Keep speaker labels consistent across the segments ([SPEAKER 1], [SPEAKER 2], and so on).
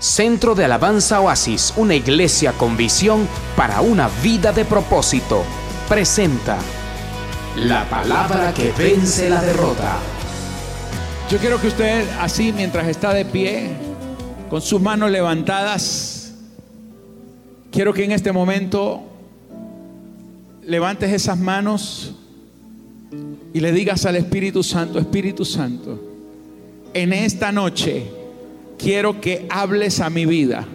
[SPEAKER 1] Centro de Alabanza Oasis, una iglesia con visión para una vida de propósito, presenta la palabra que vence la derrota.
[SPEAKER 2] Yo quiero que usted así mientras está de pie, con sus manos levantadas, quiero que en este momento levantes esas manos y le digas al Espíritu Santo, Espíritu Santo, en esta noche, quiero que hables a mi vida.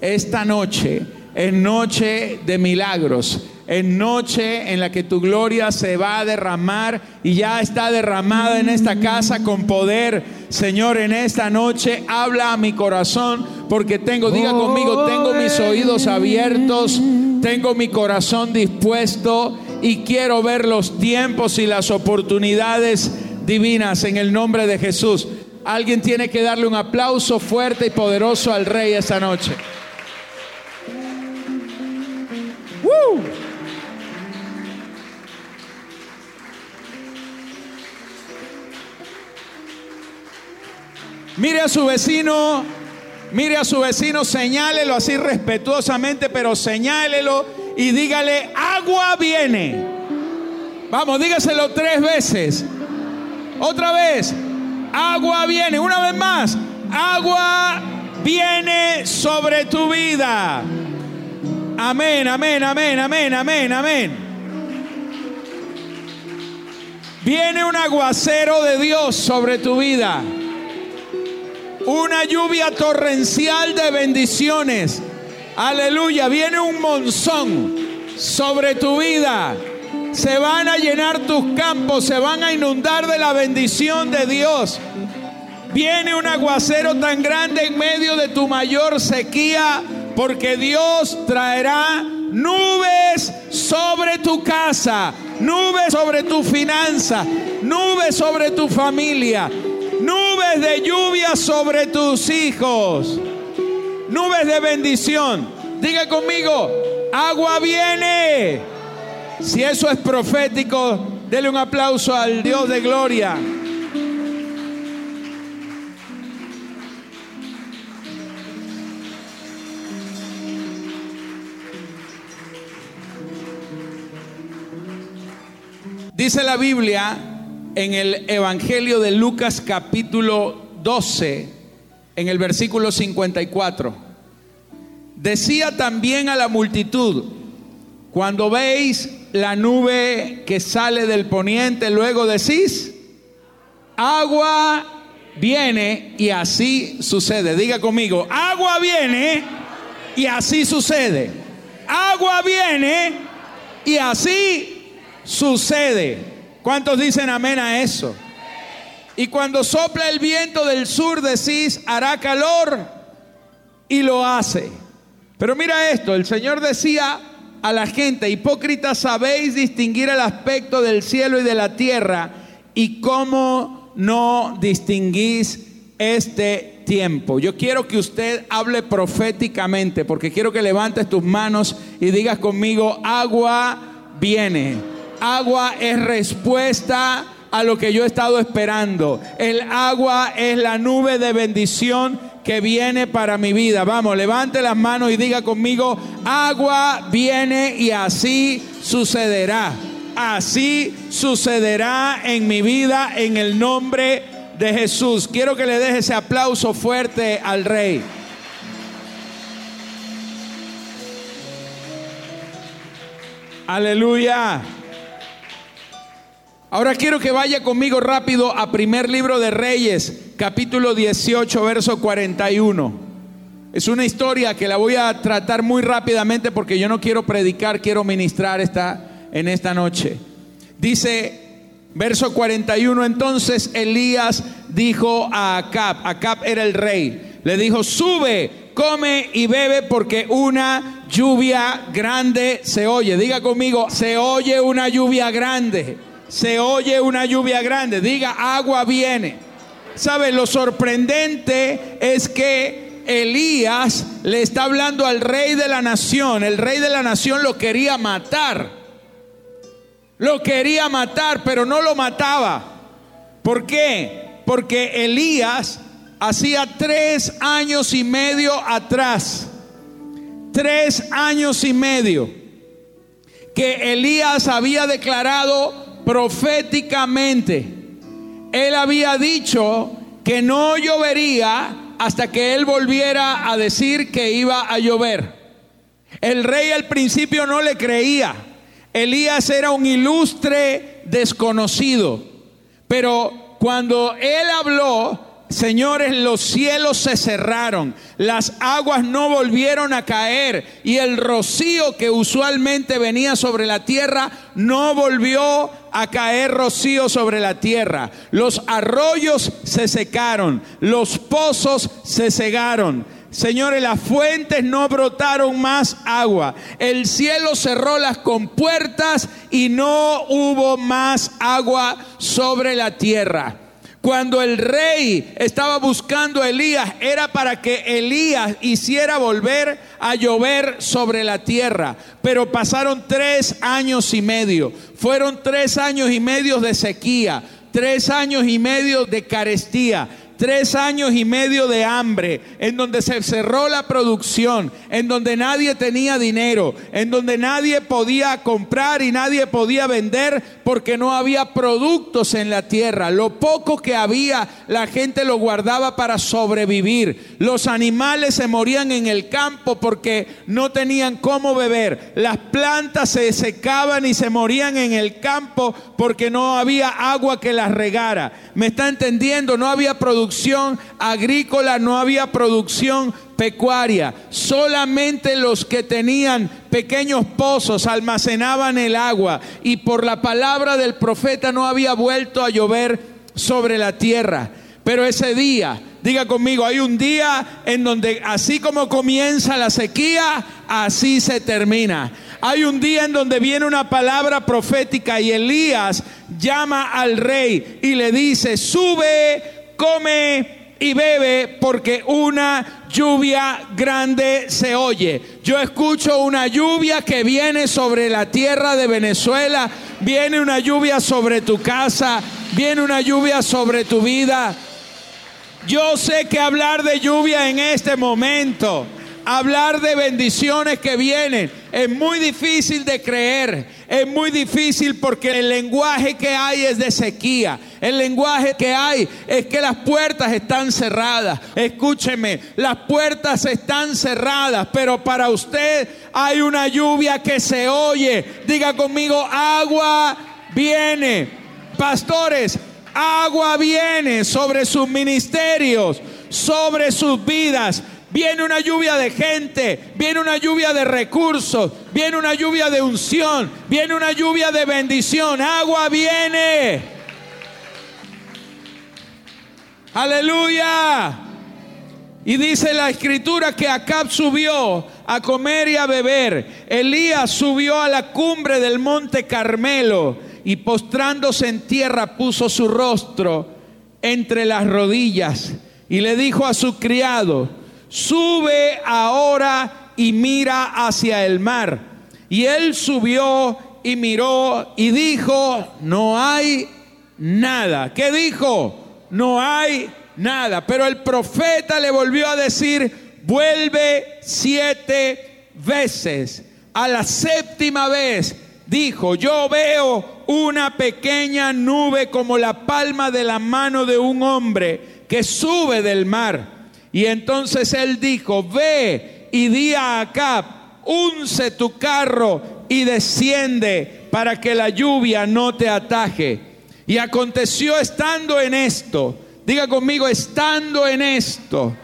[SPEAKER 2] Esta noche es noche de milagros, es noche en la que tu gloria se va a derramar y ya está derramada en esta casa con poder. Señor, en esta noche habla a mi corazón porque tengo, diga conmigo, tengo mis oídos abiertos, tengo mi corazón dispuesto y quiero ver los tiempos y las oportunidades divinas en el nombre de Jesús. Alguien tiene que darle un aplauso fuerte y poderoso al rey esta noche. Mire a su vecino, mire a su vecino, señálelo así respetuosamente, pero señálelo y dígale, agua viene. Vamos, dígaselo tres veces. Otra vez, agua viene. Una vez más, agua viene sobre tu vida. Amén, amén, amén, amén, amén, amén. Viene un aguacero de Dios sobre tu vida. Una lluvia torrencial de bendiciones. Aleluya, viene un monzón sobre tu vida. Se van a llenar tus campos, se van a inundar de la bendición de Dios. Viene un aguacero tan grande en medio de tu mayor sequía, porque Dios traerá nubes sobre tu casa, nubes sobre tu finanza, nubes sobre tu familia, nubes de lluvia sobre tus hijos, nubes de bendición. Diga conmigo, agua viene. Si eso es profético, dele un aplauso al Dios de gloria. Dice la Biblia en el Evangelio de Lucas capítulo 12, en el versículo 54. Decía también a la multitud, cuando veis la nube que sale del poniente, luego decís, agua viene y así sucede. Diga conmigo, agua viene y así sucede. Agua viene y así sucede. ¿Cuántos dicen amén a eso? Y cuando sopla el viento del sur decís, hará calor y lo hace. Pero mira esto, el Señor decía, a la gente, hipócritas, sabéis distinguir el aspecto del cielo y de la tierra, y cómo no distinguís este tiempo. Yo quiero que usted hable proféticamente, porque quiero que levantes tus manos y digas conmigo, agua viene. Agua es respuesta a lo que yo he estado esperando. El agua es la nube de bendición que viene para mi vida. Vamos, levante las manos y diga conmigo, agua viene y así sucederá. Así sucederá en mi vida en el nombre de Jesús. Quiero que le deje ese aplauso fuerte al rey. Aleluya. Ahora quiero que vaya conmigo rápido a primer libro de Reyes, capítulo 18, verso 41. Es una historia que la voy a tratar muy rápidamente porque yo no quiero predicar, quiero ministrar esta, en esta noche. Dice, verso 41, entonces Elías dijo a Acab, Acab era el rey, le dijo, sube, come y bebe porque una lluvia grande se oye. Diga conmigo, se oye una lluvia grande se oye una lluvia grande, diga agua viene. ¿Sabe? Lo sorprendente es que Elías le está hablando al rey de la nación. El rey de la nación lo quería matar. Lo quería matar, pero no lo mataba. ¿Por qué? Porque Elías hacía tres años y medio atrás, tres años y medio, que Elías había declarado proféticamente. Él había dicho que no llovería hasta que él volviera a decir que iba a llover. El rey al principio no le creía. Elías era un ilustre desconocido. Pero cuando él habló, Señores, los cielos se cerraron, las aguas no volvieron a caer y el rocío que usualmente venía sobre la tierra no volvió a caer rocío sobre la tierra. Los arroyos se secaron, los pozos se cegaron. Señores, las fuentes no brotaron más agua. El cielo cerró las compuertas y no hubo más agua sobre la tierra. Cuando el rey estaba buscando a Elías, era para que Elías hiciera volver a llover sobre la tierra. Pero pasaron tres años y medio. Fueron tres años y medio de sequía, tres años y medio de carestía tres años y medio de hambre, en donde se cerró la producción, en donde nadie tenía dinero, en donde nadie podía comprar y nadie podía vender porque no había productos en la tierra. Lo poco que había, la gente lo guardaba para sobrevivir. Los animales se morían en el campo porque no tenían cómo beber. Las plantas se secaban y se morían en el campo porque no había agua que las regara. ¿Me está entendiendo? No había producción agrícola, no había producción pecuaria. Solamente los que tenían pequeños pozos almacenaban el agua y por la palabra del profeta no había vuelto a llover sobre la tierra. Pero ese día, diga conmigo, hay un día en donde así como comienza la sequía, así se termina. Hay un día en donde viene una palabra profética y Elías llama al rey y le dice, sube come y bebe porque una lluvia grande se oye. Yo escucho una lluvia que viene sobre la tierra de Venezuela, viene una lluvia sobre tu casa, viene una lluvia sobre tu vida. Yo sé que hablar de lluvia en este momento hablar de bendiciones que vienen. Es muy difícil de creer, es muy difícil porque el lenguaje que hay es de sequía. El lenguaje que hay es que las puertas están cerradas. Escúcheme, las puertas están cerradas, pero para usted hay una lluvia que se oye. Diga conmigo, agua viene. Pastores, agua viene sobre sus ministerios, sobre sus vidas. Viene una lluvia de gente, viene una lluvia de recursos, viene una lluvia de unción, viene una lluvia de bendición. Agua viene. Aleluya. Y dice la escritura que Acab subió a comer y a beber. Elías subió a la cumbre del monte Carmelo y postrándose en tierra puso su rostro entre las rodillas y le dijo a su criado, sube ahora y mira hacia el mar. Y él subió y miró y dijo, no hay nada. ¿Qué dijo? No hay nada. Pero el profeta le volvió a decir, vuelve siete veces. A la séptima vez dijo, yo veo una pequeña nube como la palma de la mano de un hombre que sube del mar. Y entonces él dijo, ve y di a Acab, unce tu carro y desciende para que la lluvia no te ataje. Y aconteció estando en esto, diga conmigo, estando en esto,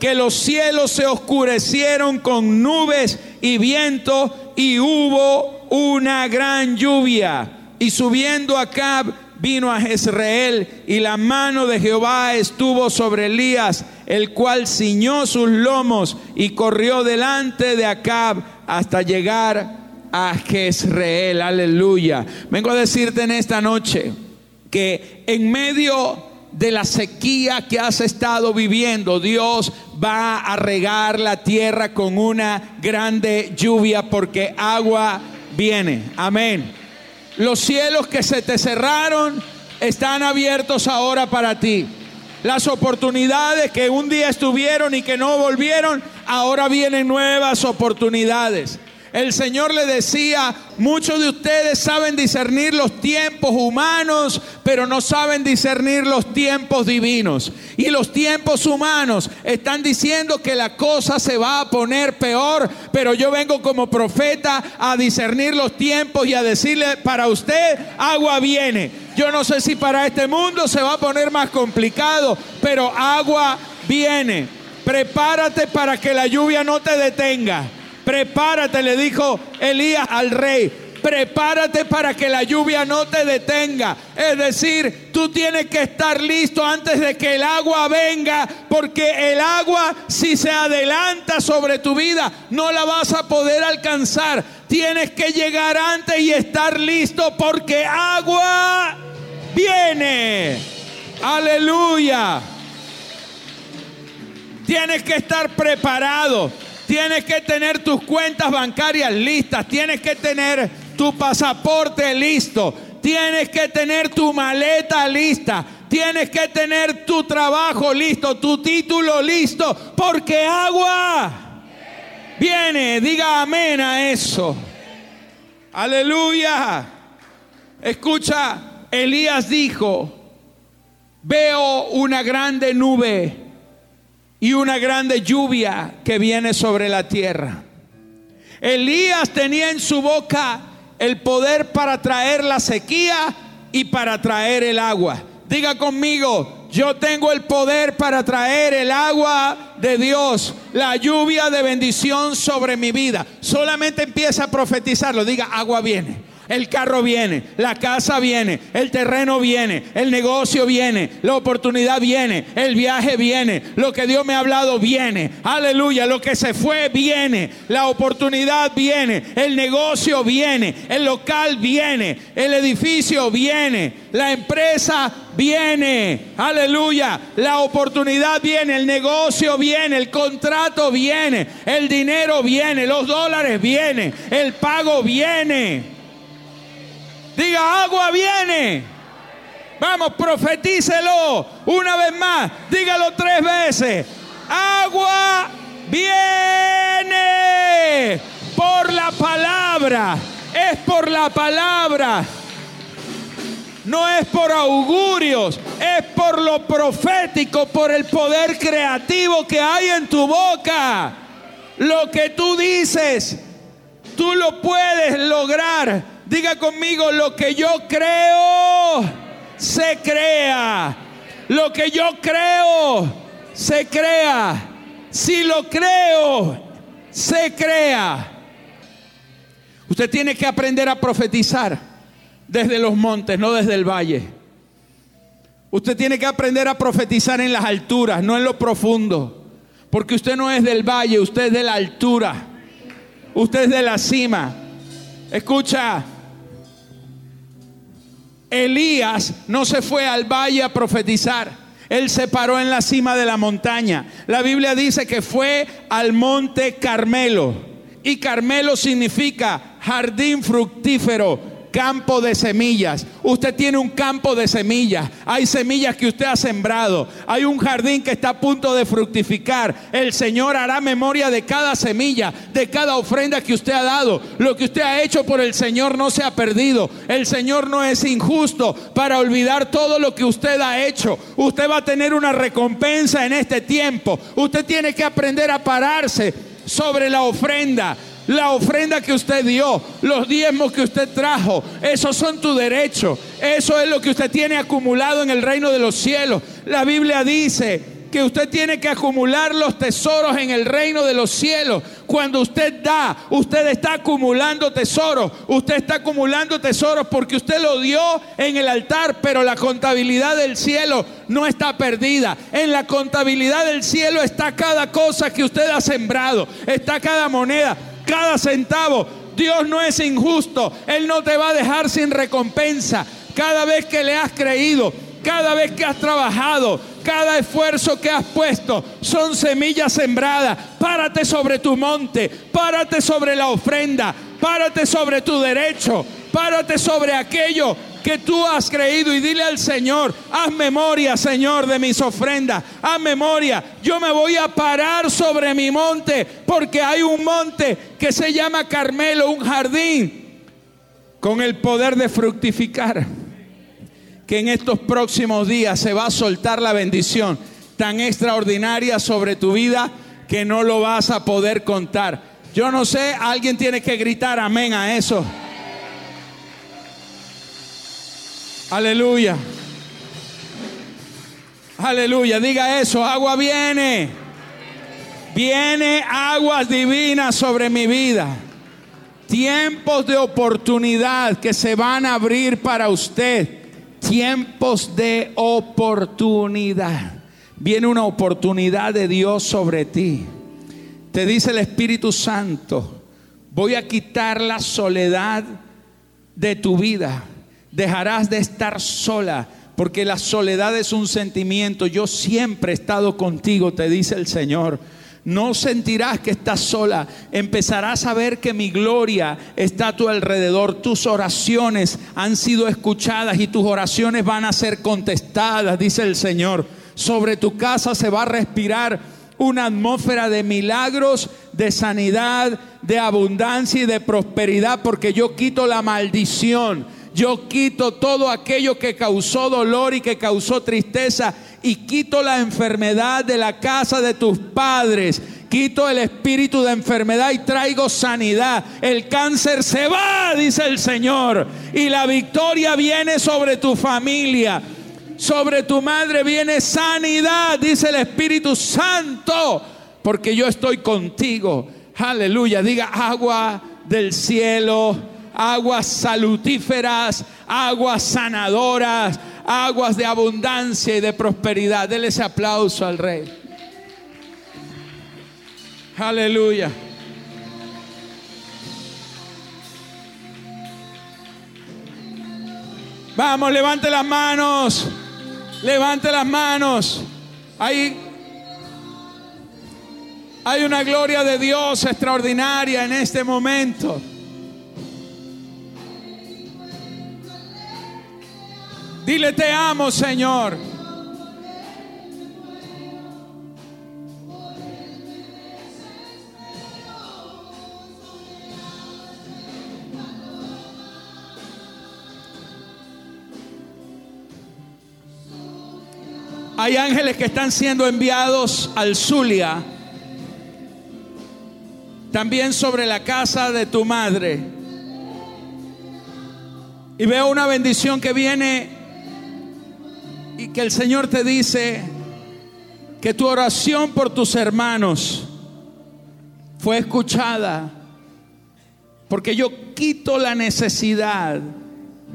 [SPEAKER 2] que los cielos se oscurecieron con nubes y viento y hubo una gran lluvia. Y subiendo Acab vino a Jezreel y la mano de Jehová estuvo sobre Elías, el cual ciñó sus lomos y corrió delante de Acab hasta llegar a Jezreel. Aleluya. Vengo a decirte en esta noche que en medio de la sequía que has estado viviendo, Dios va a regar la tierra con una grande lluvia porque agua viene. Amén. Los cielos que se te cerraron están abiertos ahora para ti. Las oportunidades que un día estuvieron y que no volvieron, ahora vienen nuevas oportunidades. El Señor le decía, muchos de ustedes saben discernir los tiempos humanos, pero no saben discernir los tiempos divinos. Y los tiempos humanos están diciendo que la cosa se va a poner peor, pero yo vengo como profeta a discernir los tiempos y a decirle, para usted agua viene. Yo no sé si para este mundo se va a poner más complicado, pero agua viene. Prepárate para que la lluvia no te detenga. Prepárate, le dijo Elías al rey. Prepárate para que la lluvia no te detenga. Es decir, tú tienes que estar listo antes de que el agua venga, porque el agua si se adelanta sobre tu vida, no la vas a poder alcanzar. Tienes que llegar antes y estar listo porque agua viene. Aleluya. Tienes que estar preparado. Tienes que tener tus cuentas bancarias listas. Tienes que tener tu pasaporte listo. Tienes que tener tu maleta lista. Tienes que tener tu trabajo listo, tu título listo. Porque agua viene. Diga amén a eso. Aleluya. Escucha, Elías dijo, veo una grande nube y una grande lluvia que viene sobre la tierra. Elías tenía en su boca el poder para traer la sequía y para traer el agua. Diga conmigo, yo tengo el poder para traer el agua de Dios, la lluvia de bendición sobre mi vida. Solamente empieza a profetizarlo, diga, agua viene el carro viene, la casa viene, el terreno viene, el negocio viene, la oportunidad viene, el viaje viene, lo que Dios me ha hablado viene. Aleluya, lo que se fue viene, la oportunidad viene, el negocio viene, el local viene, el edificio viene, la empresa viene. Aleluya, la oportunidad viene, el negocio viene, el contrato viene, el dinero viene, los dólares vienen, el pago viene. Diga, agua viene. Vamos, profetícelo una vez más. Dígalo tres veces. Agua viene por la palabra. Es por la palabra. No es por augurios, es por lo profético, por el poder creativo que hay en tu boca. Lo que tú dices, tú lo puedes lograr Diga conmigo, lo que yo creo, se crea. Lo que yo creo, se crea. Si lo creo, se crea. Usted tiene que aprender a profetizar desde los montes, no desde el valle. Usted tiene que aprender a profetizar en las alturas, no en lo profundo. Porque usted no es del valle, usted es de la altura. Usted es de la cima. Escucha, Elías no se fue al valle a profetizar. Él se paró en la cima de la montaña. La Biblia dice que fue al monte Carmelo. Y Carmelo significa jardín fructífero campo de semillas. Usted tiene un campo de semillas. Hay semillas que usted ha sembrado. Hay un jardín que está a punto de fructificar. El Señor hará memoria de cada semilla, de cada ofrenda que usted ha dado. Lo que usted ha hecho por el Señor no se ha perdido. El Señor no es injusto para olvidar todo lo que usted ha hecho. Usted va a tener una recompensa en este tiempo. Usted tiene que aprender a pararse sobre la ofrenda la ofrenda que usted dio, los diezmos que usted trajo, esos son tu derecho. Eso es lo que usted tiene acumulado en el reino de los cielos. La Biblia dice que usted tiene que acumular los tesoros en el reino de los cielos. Cuando usted da, usted está acumulando tesoros. Usted está acumulando tesoros porque usted lo dio en el altar, pero la contabilidad del cielo no está perdida. En la contabilidad del cielo está cada cosa que usted ha sembrado, está cada moneda cada centavo. Dios no es injusto. Él no te va a dejar sin recompensa. Cada vez que le has creído, cada vez que has trabajado, cada esfuerzo que has puesto, son semillas sembradas. Párate sobre tu monte, párate sobre la ofrenda, párate sobre tu derecho, párate sobre aquello que tú has creído y dile al Señor, haz memoria, Señor, de mis ofrendas, haz memoria, yo me voy a parar sobre mi monte, porque hay un monte que se llama Carmelo, un jardín, con el poder de fructificar, que en estos próximos días se va a soltar la bendición tan extraordinaria sobre tu vida que no lo vas a poder contar. Yo no sé, alguien tiene que gritar amén a eso. Aleluya. Aleluya, diga eso, agua viene. Viene aguas divinas sobre mi vida. Tiempos de oportunidad que se van a abrir para usted. Tiempos de oportunidad. Viene una oportunidad de Dios sobre ti. Te dice el Espíritu Santo, voy a quitar la soledad de tu vida dejarás de estar sola, porque la soledad es un sentimiento. Yo siempre he estado contigo, te dice el Señor. No sentirás que estás sola. Empezarás a ver que mi gloria está a tu alrededor. Tus oraciones han sido escuchadas y tus oraciones van a ser contestadas, dice el Señor. Sobre tu casa se va a respirar una atmósfera de milagros, de sanidad, de abundancia y de prosperidad, porque yo quito la maldición yo quito todo aquello que causó dolor y que causó tristeza y quito la enfermedad de la casa de tus padres. Quito el espíritu de enfermedad y traigo sanidad. El cáncer se va, dice el Señor. Y la victoria viene sobre tu familia. Sobre tu madre viene sanidad, dice el Espíritu Santo. Porque yo estoy contigo. Aleluya. Diga agua del cielo aguas salutíferas, aguas sanadoras, aguas de abundancia y de prosperidad. Dele ese aplauso al Rey. Aleluya. Vamos, levante las manos. Levante las manos. Hay, hay una gloria de Dios extraordinaria en este momento. Dile, te amo, Señor. Hay ángeles que están siendo enviados al Zulia, también sobre la casa de tu madre. Y veo una bendición que viene y que el Señor te dice que tu oración por tus hermanos fue escuchada, porque yo quito la necesidad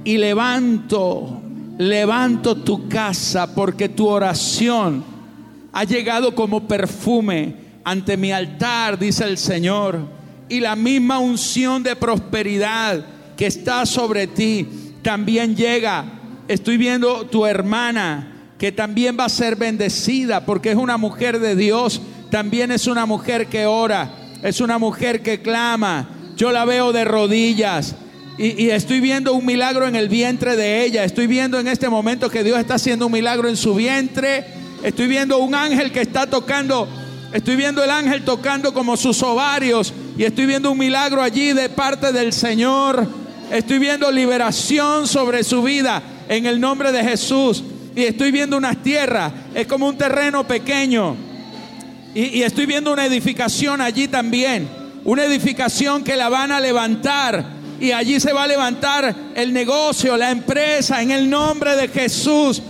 [SPEAKER 2] y levanto, levanto tu casa, porque tu oración ha llegado como perfume ante mi altar, dice el Señor, y la misma unción de prosperidad que está sobre ti también llega estoy viendo tu hermana que también va a ser bendecida porque es una mujer de Dios, también es una mujer que ora, es una mujer que clama. Yo la veo de rodillas y, estoy viendo un milagro en el vientre de ella. Estoy viendo en este momento que Dios está haciendo un milagro en su vientre. Estoy viendo un ángel que está tocando, estoy viendo el ángel tocando como sus ovarios y estoy viendo un milagro allí de parte del Señor. Estoy viendo liberación sobre su vida en el nombre de Jesús. Y estoy viendo unas tierras, es como un terreno pequeño. Y, y estoy viendo una edificación allí también. Una edificación que la van a levantar. Y allí se va a levantar el negocio, la empresa, en el nombre de Jesús.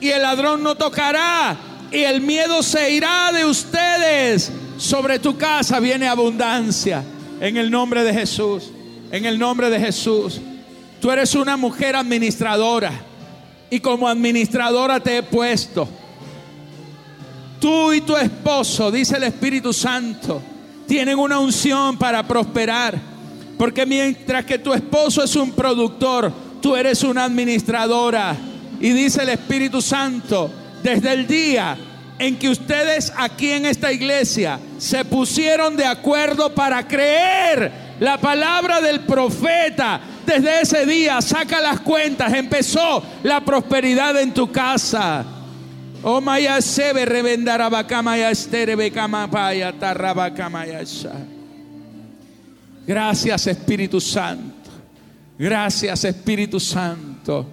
[SPEAKER 2] Y el ladrón no tocará. Y el miedo se irá de ustedes. Sobre tu casa viene abundancia. En el nombre de Jesús. En el nombre de Jesús. Tú eres una mujer administradora y como administradora te he puesto. Tú y tu esposo, dice el Espíritu Santo, tienen una unción para prosperar. Porque mientras que tu esposo es un productor, tú eres una administradora. Y dice el Espíritu Santo, desde el día en que ustedes aquí en esta iglesia se pusieron de acuerdo para creer la palabra del profeta Desde ese día, saca las cuentas, empezó la prosperidad en tu casa. Oh maya sebe revendara ya estere becama paya Gracias Espíritu Santo. Gracias Espíritu Santo.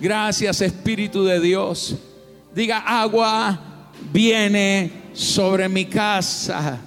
[SPEAKER 2] Gracias Espíritu de Dios. Diga agua viene sobre mi casa.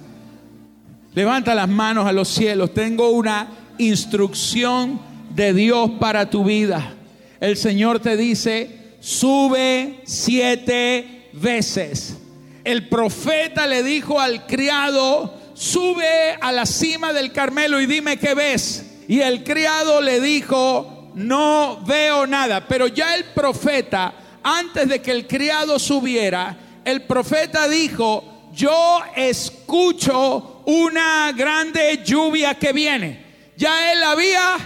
[SPEAKER 2] Levanta las manos a los cielos. Tengo una instrucción de Dios para tu vida. El Señor te dice, sube siete veces. El profeta le dijo al criado, sube a la cima del Carmelo y dime qué ves. Y el criado le dijo, no veo nada. Pero ya el profeta, antes de que el criado subiera, el profeta dijo, yo escucho una grande lluvia que viene. Ya él había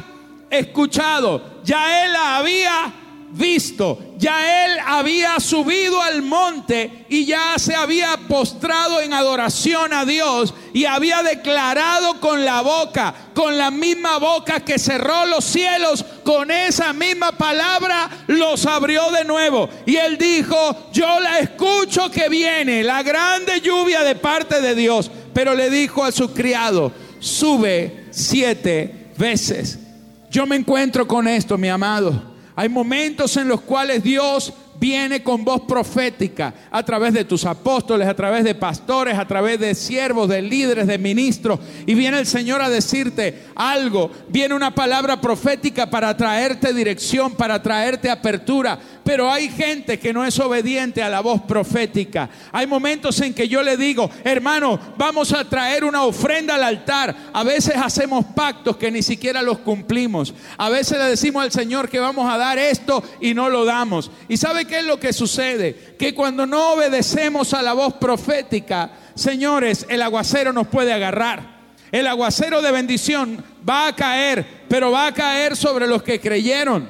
[SPEAKER 2] escuchado, ya él había visto, ya él había subido al monte y ya se había postrado en adoración a Dios y había declarado con la boca, con la misma boca que cerró los cielos, con esa misma palabra los abrió de nuevo. Y él dijo, yo la escucho que viene, la grande lluvia de parte de Dios. Pero le dijo a su criado, sube siete veces. Yo me encuentro con esto, mi amado. Hay momentos en los cuales Dios viene con voz profética a través de tus apóstoles, a través de pastores, a través de siervos, de líderes, de ministros. Y viene el Señor a decirte algo. Viene una palabra profética para traerte dirección, para traerte apertura, pero hay gente que no es obediente a la voz profética. Hay momentos en que yo le digo, hermano, vamos a traer una ofrenda al altar. A veces hacemos pactos que ni siquiera los cumplimos. A veces le decimos al Señor que vamos a dar esto y no lo damos. ¿Y sabe qué es lo que sucede? Que cuando no obedecemos a la voz profética, señores, el aguacero nos puede agarrar. El aguacero de bendición va a caer, pero va a caer sobre los que creyeron,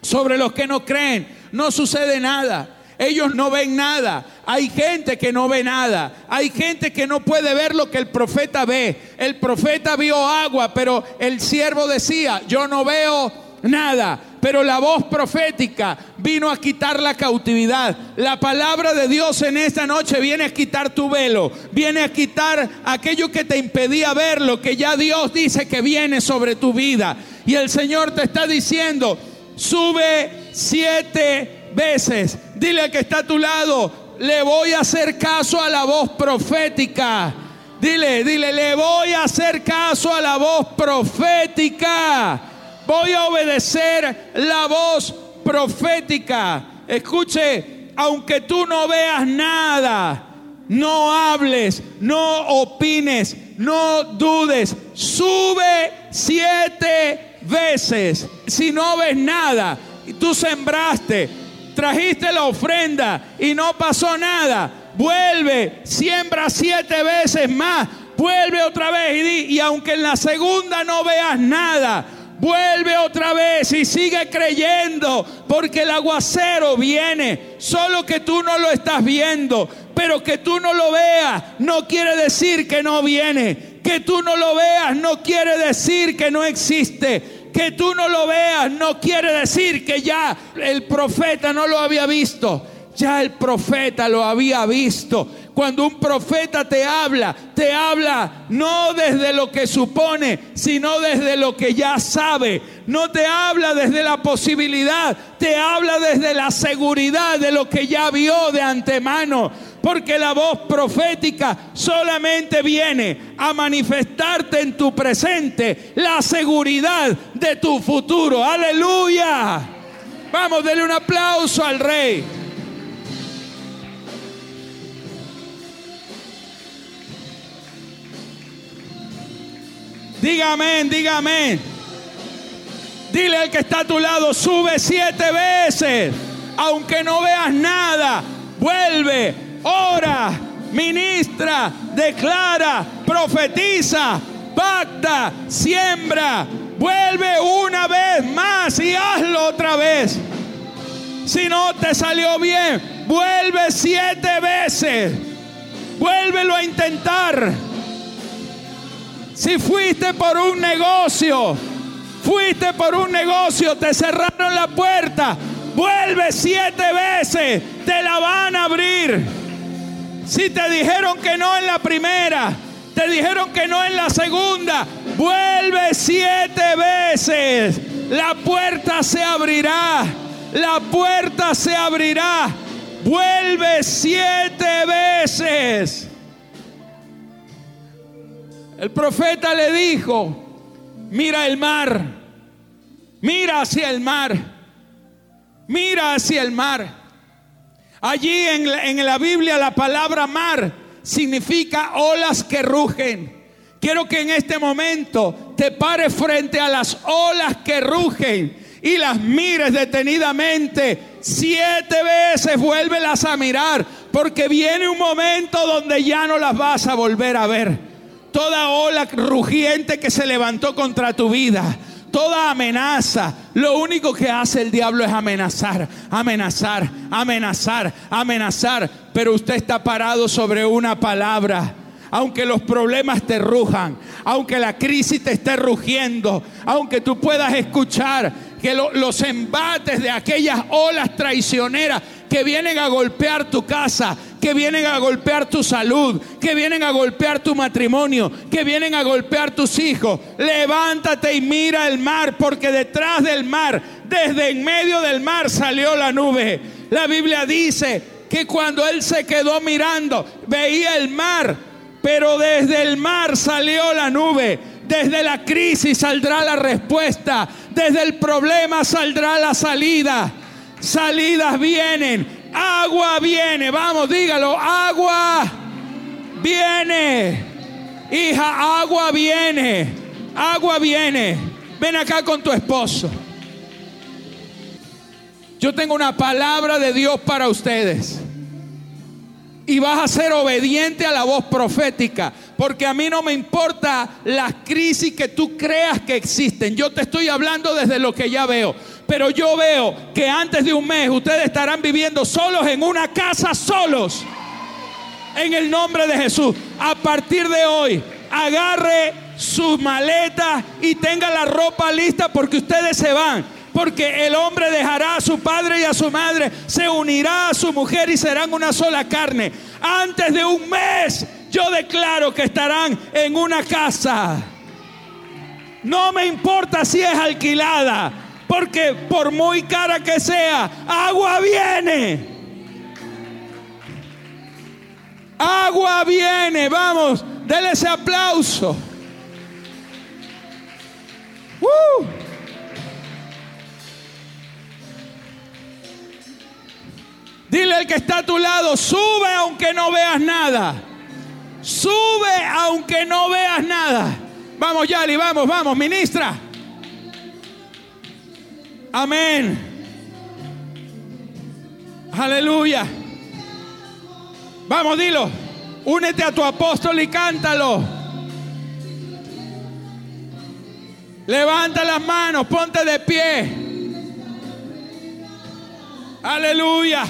[SPEAKER 2] sobre los que no creen no sucede nada. Ellos no ven nada. Hay gente que no ve nada. Hay gente que no puede ver lo que el profeta ve. El profeta vio agua, pero el siervo decía, yo no veo nada. Pero la voz profética vino a quitar la cautividad. La palabra de Dios en esta noche viene a quitar tu velo. Viene a quitar aquello que te impedía ver lo que ya Dios dice que viene sobre tu vida. Y el Señor te está diciendo, sube siete veces. Dile que está a tu lado, le voy a hacer caso a la voz profética. Dile, dile, le voy a hacer caso a la voz profética. Voy a obedecer la voz profética. Escuche, aunque tú no veas nada, no hables, no opines, no dudes. Sube siete veces. Si no ves nada, tú sembraste, trajiste la ofrenda y no pasó nada, vuelve, siembra siete veces más, vuelve otra vez y, y aunque en la segunda no veas nada, vuelve otra vez y sigue creyendo, porque el aguacero viene, solo que tú no lo estás viendo, pero que tú no lo veas no quiere decir que no viene, que tú no lo veas no quiere decir que no existe, que tú no lo veas no quiere decir que ya el profeta no lo había visto. Ya el profeta lo había visto. Cuando un profeta te habla, te habla no desde lo que supone, sino desde lo que ya sabe. No te habla desde la posibilidad, te habla desde la seguridad de lo que ya vio de antemano porque la voz profética solamente viene a manifestarte en tu presente la seguridad de tu futuro. Aleluya. Vamos, denle un aplauso al rey. Dígame, dígame. Dile al que está a tu lado, sube siete veces. Aunque no veas nada, vuelve ora, ministra, declara, profetiza, pacta, siembra. Vuelve una vez más y hazlo otra vez. Si no te salió bien, vuelve siete veces. Vuélvelo a intentar. Si fuiste por un negocio Fuiste por un negocio, te cerraron la puerta. Vuelve siete veces, te la van a abrir. Si te dijeron que no en la primera, te dijeron que no en la segunda, vuelve siete veces. La puerta se abrirá. La puerta se abrirá. Vuelve siete veces. El profeta le dijo, mira el mar, mira hacia el mar, mira hacia el mar. Allí en la, en la Biblia la palabra mar significa olas que rugen. Quiero que en este momento te pares frente a las olas que rugen y las mires detenidamente. Siete veces vuélvelas a mirar porque viene un momento donde ya no las vas a volver a ver toda ola rugiente que se levantó contra tu vida, toda amenaza, lo único que hace el diablo es amenazar, amenazar, amenazar, amenazar. Pero usted está parado sobre una palabra. Aunque los problemas te rujan, aunque la crisis te esté rugiendo, aunque tú puedas escuchar que los embates de aquellas olas traicioneras que vienen a golpear tu casa, que vienen a golpear tu salud, que vienen a golpear tu matrimonio, que vienen a golpear tus hijos. Levántate y mira el mar, porque detrás del mar, desde en medio del mar salió la nube. La Biblia dice que cuando él se quedó mirando, veía el mar, pero desde el mar salió la nube. Desde la crisis saldrá la respuesta. Desde el problema saldrá la salida. Salidas vienen, agua viene, vamos, dígalo, agua viene. Hija, agua viene, agua viene. Ven acá con tu esposo. Yo tengo una palabra de Dios para ustedes. Y vas a ser obediente a la voz profética. Porque a mí no me importa las crisis que tú creas que existen. Yo te estoy hablando desde lo que ya veo. Pero yo veo que antes de un mes ustedes estarán viviendo solos en una casa, solos. En el nombre de Jesús. A partir de hoy, agarre sus maletas y tenga la ropa lista porque ustedes se van. Porque el hombre dejará a su padre y a su madre, se unirá a su mujer y serán una sola carne. Antes de un mes, yo declaro que estarán en una casa. No me importa si es alquilada. Porque por muy cara que sea, agua viene. Agua viene. Vamos, déle ese aplauso. Uh. Dile al que está a tu lado, sube aunque no veas nada. Sube aunque no veas nada. Vamos, Yali, vamos, vamos, ministra. Amén. Aleluya. Vamos, dilo. Únete a tu apóstol y cántalo. Levanta las manos, ponte de pie. Aleluya.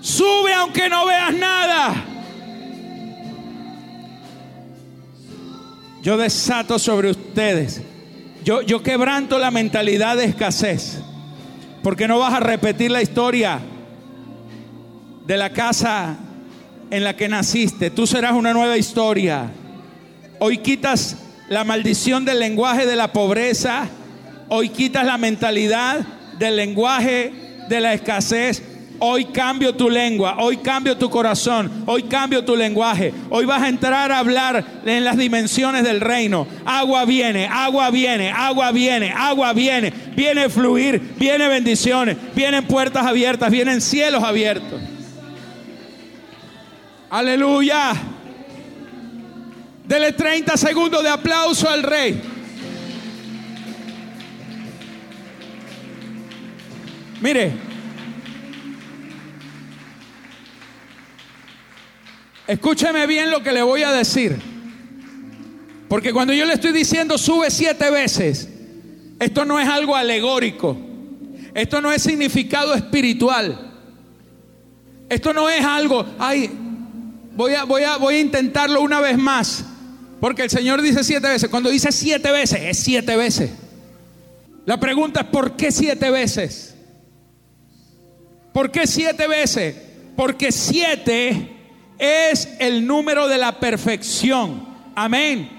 [SPEAKER 2] Sube aunque no veas nada. Yo desato sobre ustedes yo, quebranto la mentalidad de escasez. Porque no vas a repetir la historia de la casa en la que naciste. Tú serás una nueva historia. Hoy quitas la maldición del lenguaje de la pobreza. Hoy quitas la mentalidad del lenguaje de la escasez. Hoy cambio tu lengua, hoy cambio tu corazón, hoy cambio tu lenguaje. Hoy vas a entrar a hablar en las dimensiones del reino. Agua viene, agua viene, agua viene, agua viene. Viene fluir, viene bendiciones, vienen puertas abiertas, vienen cielos abiertos. Aleluya. Dele 30 segundos de aplauso al rey. Mire, Escúcheme bien lo que le voy a decir. Porque cuando yo le estoy diciendo sube siete veces, esto no es algo alegórico. Esto no es significado espiritual. Esto no es algo, ay, voy a, voy a, voy a intentarlo una vez más. Porque el Señor dice siete veces. Cuando dice siete veces, es siete veces. La pregunta es, ¿por qué siete veces? ¿Por qué siete veces? Porque siete es el número de la perfección. Amén.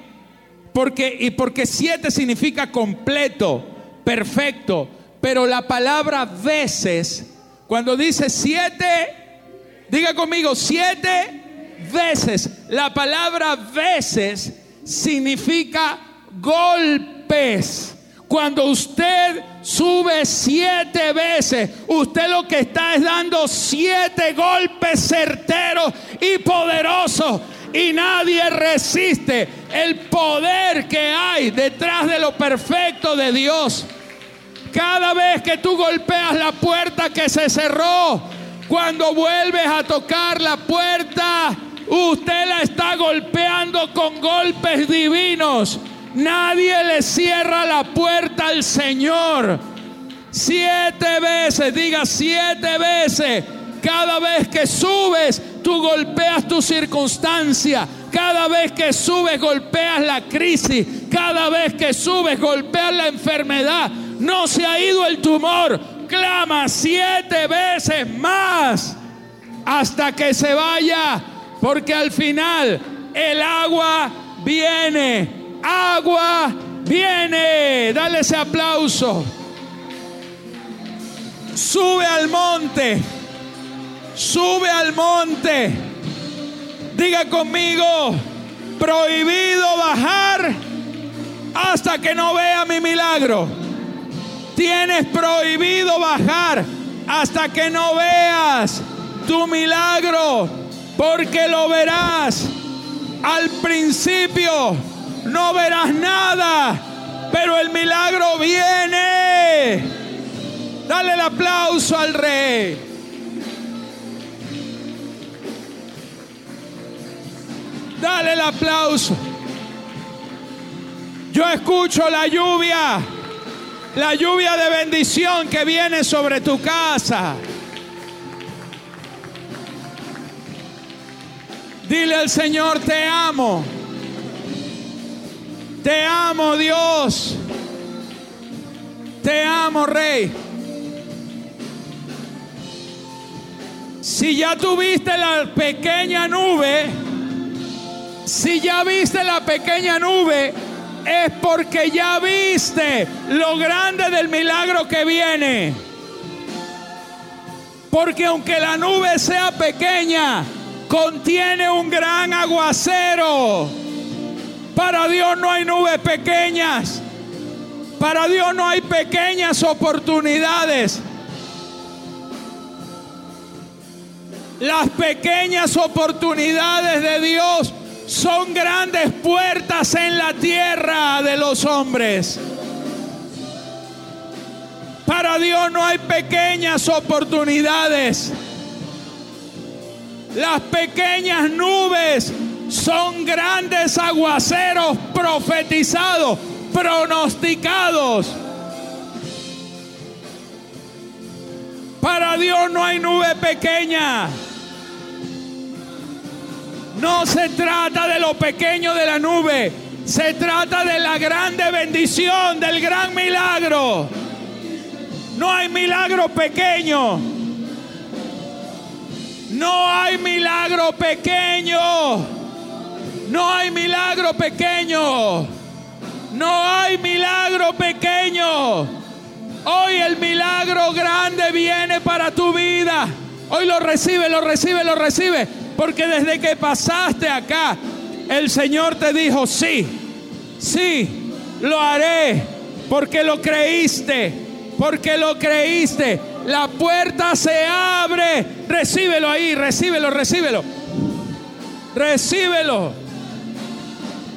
[SPEAKER 2] Porque, y porque siete significa completo, perfecto. Pero la palabra veces, cuando dice siete, diga conmigo, siete veces. La palabra veces significa golpes. Cuando usted sube siete veces, usted lo que está es dando siete golpes certeros y poderosos. Y nadie resiste el poder que hay detrás de lo perfecto de Dios. Cada vez que tú golpeas la puerta que se cerró, cuando vuelves a tocar la puerta, usted la está golpeando con golpes divinos. Nadie le cierra la puerta al Señor. Siete veces, diga siete veces. Cada vez que subes, tú golpeas tu circunstancia. Cada vez que subes, golpeas la crisis. Cada vez que subes, golpeas la enfermedad. No se ha ido el tumor. Clama siete veces más hasta que se vaya. Porque al final el agua viene agua viene. Dale ese aplauso. Sube al monte. Sube al monte. Diga conmigo, prohibido bajar hasta que no vea mi milagro. Tienes prohibido bajar hasta que no veas tu milagro, porque lo verás al principio no verás nada, pero el milagro viene. Dale el aplauso al rey. Dale el aplauso. Yo escucho la lluvia, la lluvia de bendición que viene sobre tu casa. Dile al Señor, te amo. Te amo Dios. Te amo Rey. Si ya tuviste la pequeña nube, si ya viste la pequeña nube, es porque ya viste lo grande del milagro que viene. Porque aunque la nube sea pequeña, contiene un gran aguacero. Para Dios no hay nubes pequeñas. Para Dios no hay pequeñas oportunidades. Las pequeñas oportunidades de Dios son grandes puertas en la tierra de los hombres. Para Dios no hay pequeñas oportunidades. Las pequeñas nubes son grandes aguaceros profetizados, pronosticados. Para Dios no hay nube pequeña. No se trata de lo pequeño de la nube. Se trata de la grande bendición, del gran milagro. No hay milagro pequeño. No hay milagro pequeño. No hay milagro pequeño. No hay milagro pequeño. Hoy el milagro grande viene para tu vida. Hoy lo recibe, lo recibe, lo recibe. Porque desde que pasaste acá, el Señor te dijo, sí, sí, lo haré. Porque lo creíste, porque lo creíste. La puerta se abre. Recíbelo ahí, recíbelo, recíbelo. Recíbelo.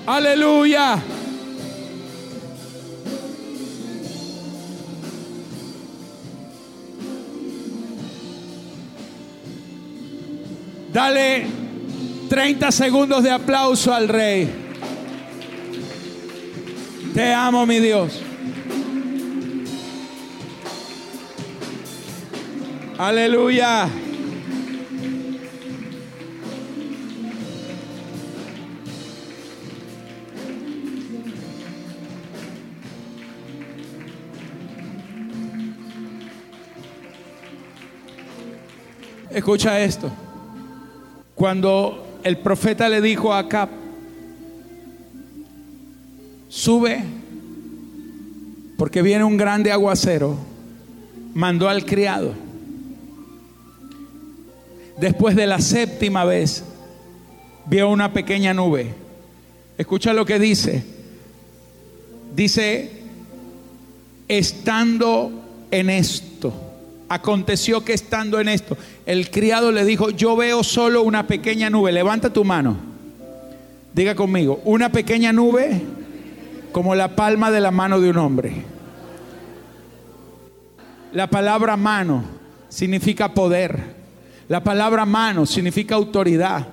[SPEAKER 2] Aleluya. Dale 30 segundos de aplauso al rey. Te amo, mi Dios. Aleluya. Escucha esto. Cuando el profeta le dijo a Acab, sube porque viene un grande aguacero, mandó al criado. Después de la séptima vez, vio una pequeña nube. Escucha lo que dice. Dice, estando en esto, aconteció que estando en esto, el criado le dijo, yo veo solo una pequeña nube, levanta tu mano, diga conmigo, una pequeña nube como la palma de la mano de un hombre. La palabra mano significa poder. La palabra mano significa autoridad.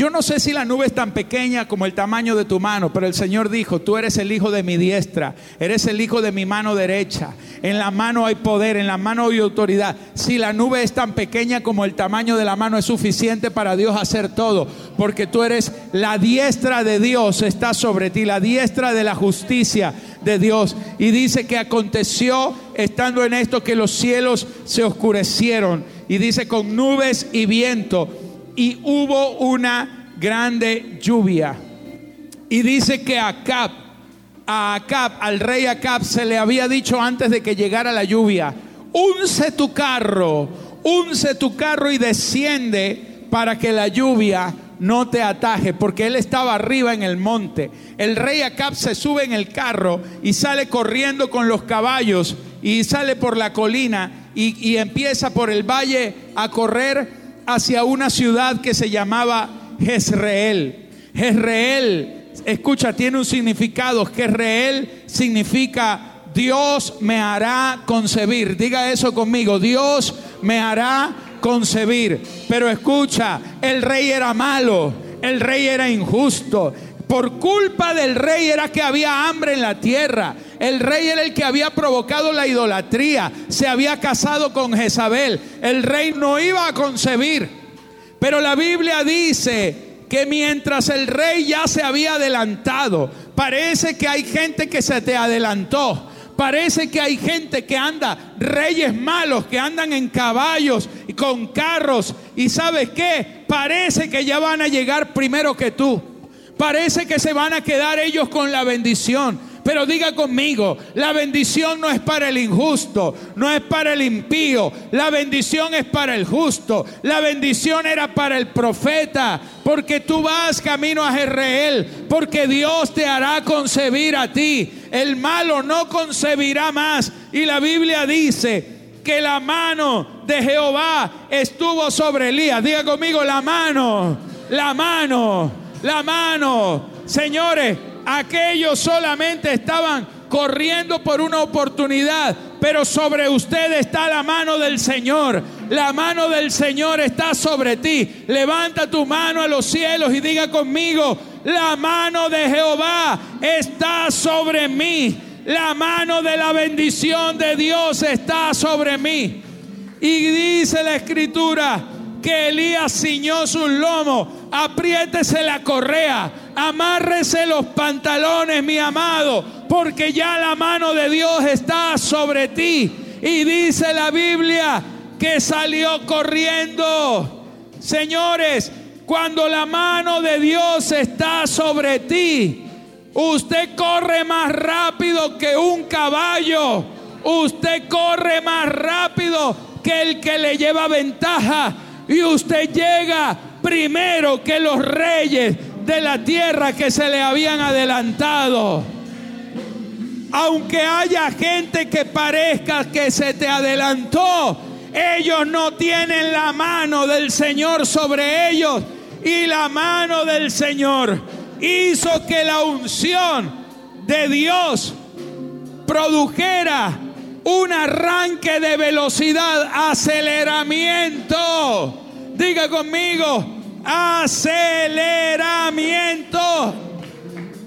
[SPEAKER 2] Yo no sé si la nube es tan pequeña como el tamaño de tu mano, pero el Señor dijo, tú eres el hijo de mi diestra, eres el hijo de mi mano derecha. En la mano hay poder, en la mano hay autoridad. Si la nube es tan pequeña como el tamaño de la mano, es suficiente para Dios hacer todo, porque tú eres la diestra de Dios, está sobre ti, la diestra de la justicia de Dios. Y dice que aconteció estando en esto que los cielos se oscurecieron. Y dice con nubes y viento y hubo una grande lluvia. Y dice que Acab, a Acab, al rey Acab, se le había dicho antes de que llegara la lluvia, unce tu carro, unce tu carro y desciende para que la lluvia no te ataje, porque él estaba arriba en el monte. El rey Acab se sube en el carro y sale corriendo con los caballos y sale por la colina y empieza por el valle a correr hacia una ciudad que se llamaba Jezreel. Jezreel, escucha, tiene un significado. Jezreel significa Dios me hará concebir. Diga eso conmigo, Dios me hará concebir. Pero escucha, el rey era malo, el rey era injusto. Por culpa del rey era que había hambre en la tierra. El rey era el que había provocado la idolatría. Se había casado con Jezabel. El rey no iba a concebir. Pero la Biblia dice que mientras el rey ya se había adelantado, parece que hay gente que se te adelantó. Parece que hay gente que anda, reyes malos, que andan en caballos y con carros. Y sabes qué? Parece que ya van a llegar primero que tú. Parece que se van a quedar ellos con la bendición. Pero diga conmigo, la bendición no es para el injusto, no es para el impío, la bendición es para el justo, la bendición era para el profeta, porque tú vas camino a Jezreel, porque Dios te hará concebir a ti. El malo no concebirá más. Y la Biblia dice que la mano de Jehová estuvo sobre Elías. Diga conmigo, la mano, la mano, la mano. Señores, aquellos solamente estaban corriendo por una oportunidad, pero sobre usted está la mano del Señor. La mano del Señor está sobre ti. Levanta tu mano a los cielos y diga conmigo, la mano de Jehová está sobre mí. La mano de la bendición de Dios está sobre mí. Y dice la escritura que Elías ciñó su lomo, apriétese la correa amárrese los pantalones, mi amado, porque ya la mano de Dios está sobre ti. Y dice la Biblia que salió corriendo. Señores, cuando la mano de Dios está sobre ti, usted corre más rápido que un caballo. Usted corre más rápido que el que le lleva ventaja. Y usted llega primero que los reyes de la tierra que se le habían adelantado. Aunque haya gente que parezca que se te adelantó, ellos no tienen la mano del Señor sobre ellos. Y la mano del Señor hizo que la unción de Dios produjera un arranque de velocidad, aceleramiento. Diga conmigo, aceleramiento.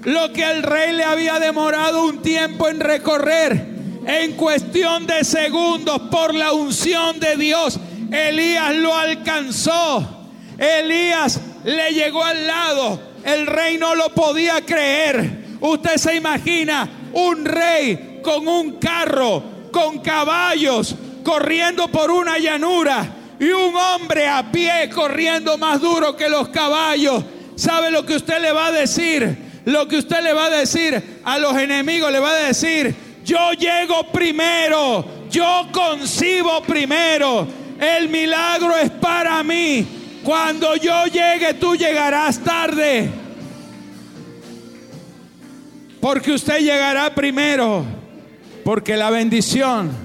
[SPEAKER 2] Lo que el rey le había demorado un tiempo en recorrer, en cuestión de segundos, por la unción de Dios, Elías lo alcanzó. Elías le llegó al lado. El rey no lo podía creer. Usted se imagina un rey con un carro, con caballos, corriendo por una llanura y un hombre a pie corriendo más duro que los caballos. ¿Sabe lo que usted le va a decir? Lo que usted le va a decir a los enemigos, le va a decir, yo llego primero, yo concibo primero, el milagro es para mí. Cuando yo llegue, tú llegarás tarde. Porque usted llegará primero. Porque la bendición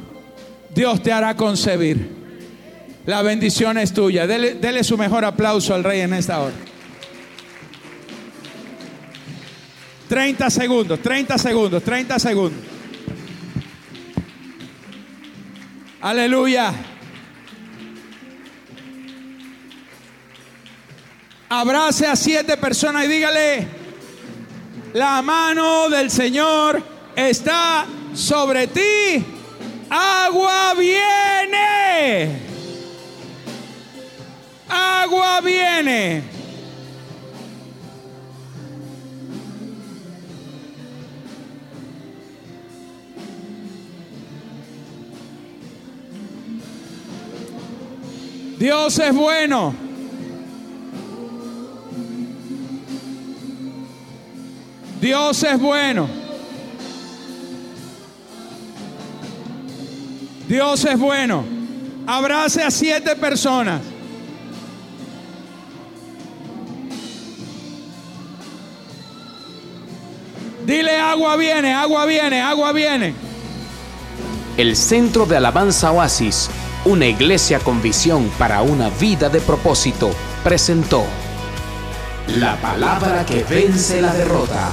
[SPEAKER 2] Dios te hará concebir. La bendición es tuya. Dele, su mejor aplauso al rey en esta hora. 30 segundos, 30 segundos, 30 segundos. Aleluya. Abrace a siete personas y dígale, la mano del Señor está sobre ti. Agua viene. Agua viene. Dios es bueno. Dios es bueno. Dios es bueno. Abrace a siete personas. Dile agua viene, agua viene, agua viene.
[SPEAKER 1] El Centro de Alabanza Oasis, una iglesia con visión para una vida de propósito, presentó La palabra que vence la derrota.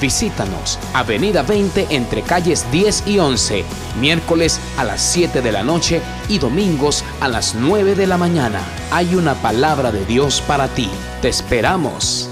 [SPEAKER 1] Visítanos, Avenida 20 entre calles 10 y 11, miércoles a las 7 de la noche y domingos a las 9 de la mañana. Hay una palabra de Dios para ti. Te esperamos.